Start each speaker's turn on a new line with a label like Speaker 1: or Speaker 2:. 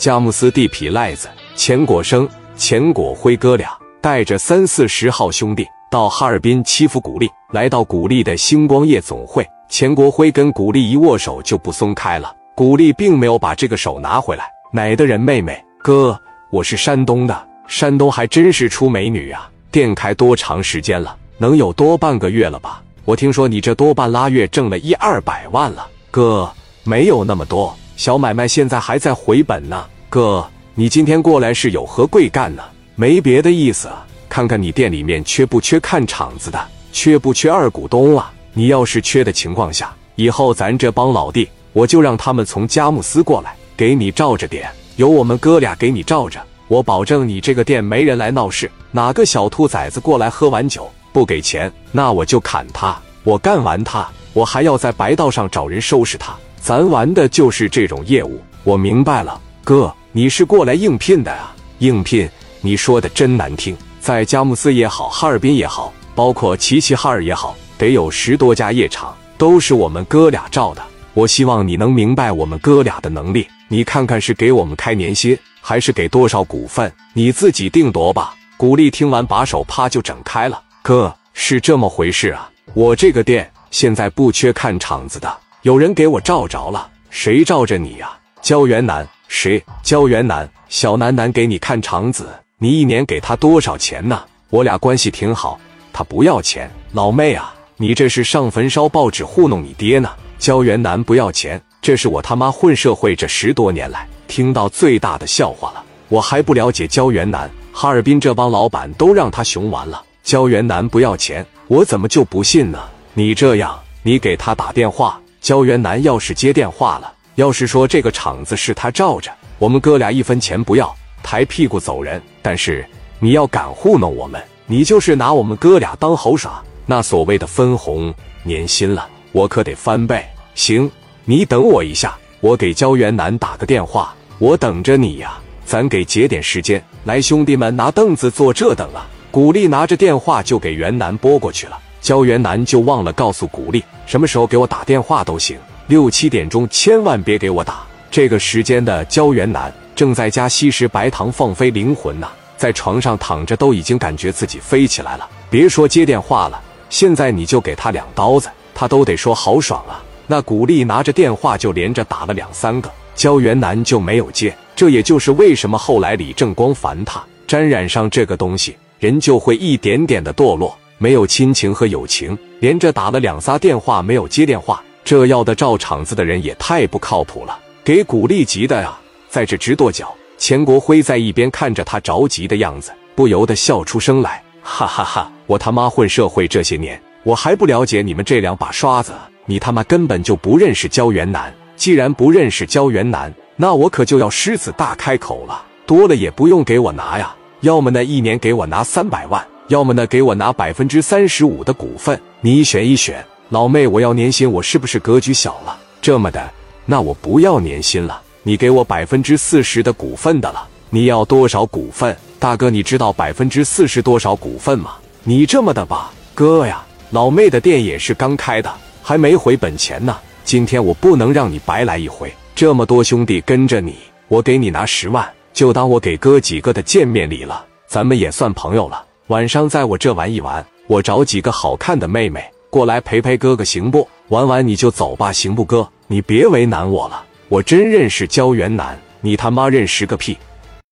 Speaker 1: 佳木斯地痞赖子钱果生、钱果辉哥俩带着三四十号兄弟到哈尔滨欺负古力，来到古力的星光夜总会。钱国辉跟古力一握手就不松开了，古力并没有把这个手拿回来。哪的人？妹妹，哥，我是山东的，山东还真是出美女啊！店开多长时间了？能有多半个月了吧？我听说你这多半拉月挣了一二百万了，哥，没有那么多。小买卖现在还在回本呢，哥，你今天过来是有何贵干呢？没别的意思，看看你店里面缺不缺看场子的，缺不缺二股东啊？你要是缺的情况下，以后咱这帮老弟，我就让他们从佳木斯过来给你罩着点，有我们哥俩给你罩着，我保证你这个店没人来闹事。哪个小兔崽子过来喝完酒不给钱，那我就砍他，我干完他，我还要在白道上找人收拾他。咱玩的就是这种业务，我明白了，哥，你是过来应聘的啊？应聘？你说的真难听，在佳木斯也好，哈尔滨也好，包括齐齐哈尔也好，得有十多家夜场，都是我们哥俩照的。我希望你能明白我们哥俩的能力，你看看是给我们开年薪，还是给多少股份，你自己定夺吧。古力听完，把手啪就整开了。哥，是这么回事啊？我这个店现在不缺看场子的。有人给我罩着了，谁罩着你呀？焦元南，谁？焦元南，小南南给你看场子，你一年给他多少钱呢？我俩关系挺好，他不要钱。老妹啊，你这是上坟烧报纸糊弄你爹呢？焦元南不要钱，这是我他妈混社会这十多年来听到最大的笑话了。我还不了解焦元南，哈尔滨这帮老板都让他熊完了。焦元南不要钱，我怎么就不信呢？你这样，你给他打电话。焦元南要是接电话了，要是说这个场子是他罩着，我们哥俩一分钱不要，抬屁股走人。但是你要敢糊弄我们，你就是拿我们哥俩当猴耍，那所谓的分红年薪了，我可得翻倍。行，你等我一下，我给焦元南打个电话，我等着你呀。咱给节点时间，来兄弟们拿凳子坐这等啊。古力拿着电话就给元南拨过去了。焦元南就忘了告诉古力，什么时候给我打电话都行，六七点钟千万别给我打。这个时间的焦元南正在家吸食白糖放飞灵魂呢，在床上躺着都已经感觉自己飞起来了。别说接电话了，现在你就给他两刀子，他都得说好爽啊。那古力拿着电话就连着打了两三个，焦元南就没有接。这也就是为什么后来李正光烦他，沾染上这个东西，人就会一点点的堕落。没有亲情和友情，连着打了两仨电话没有接电话，这要的照场子的人也太不靠谱了，给古力急的呀，在这直跺脚。钱国辉在一边看着他着急的样子，不由得笑出声来，哈哈哈！我他妈混社会这些年，我还不了解你们这两把刷子，你他妈根本就不认识焦元南。既然不认识焦元南，那我可就要狮子大开口了，多了也不用给我拿呀，要么呢一年给我拿三百万。要么呢，给我拿百分之三十五的股份，你选一选。老妹，我要年薪，我是不是格局小了？这么的，那我不要年薪了，你给我百分之四十的股份的了。你要多少股份？大哥，你知道百分之四十多少股份吗？你这么的吧，哥呀，老妹的店也是刚开的，还没回本钱呢。今天我不能让你白来一回，这么多兄弟跟着你，我给你拿十万，就当我给哥几个的见面礼了，咱们也算朋友了。晚上在我这玩一玩，我找几个好看的妹妹过来陪陪哥哥，行不？玩完你就走吧，行不？哥，你别为难我了。我真认识焦元南，你他妈认识个屁！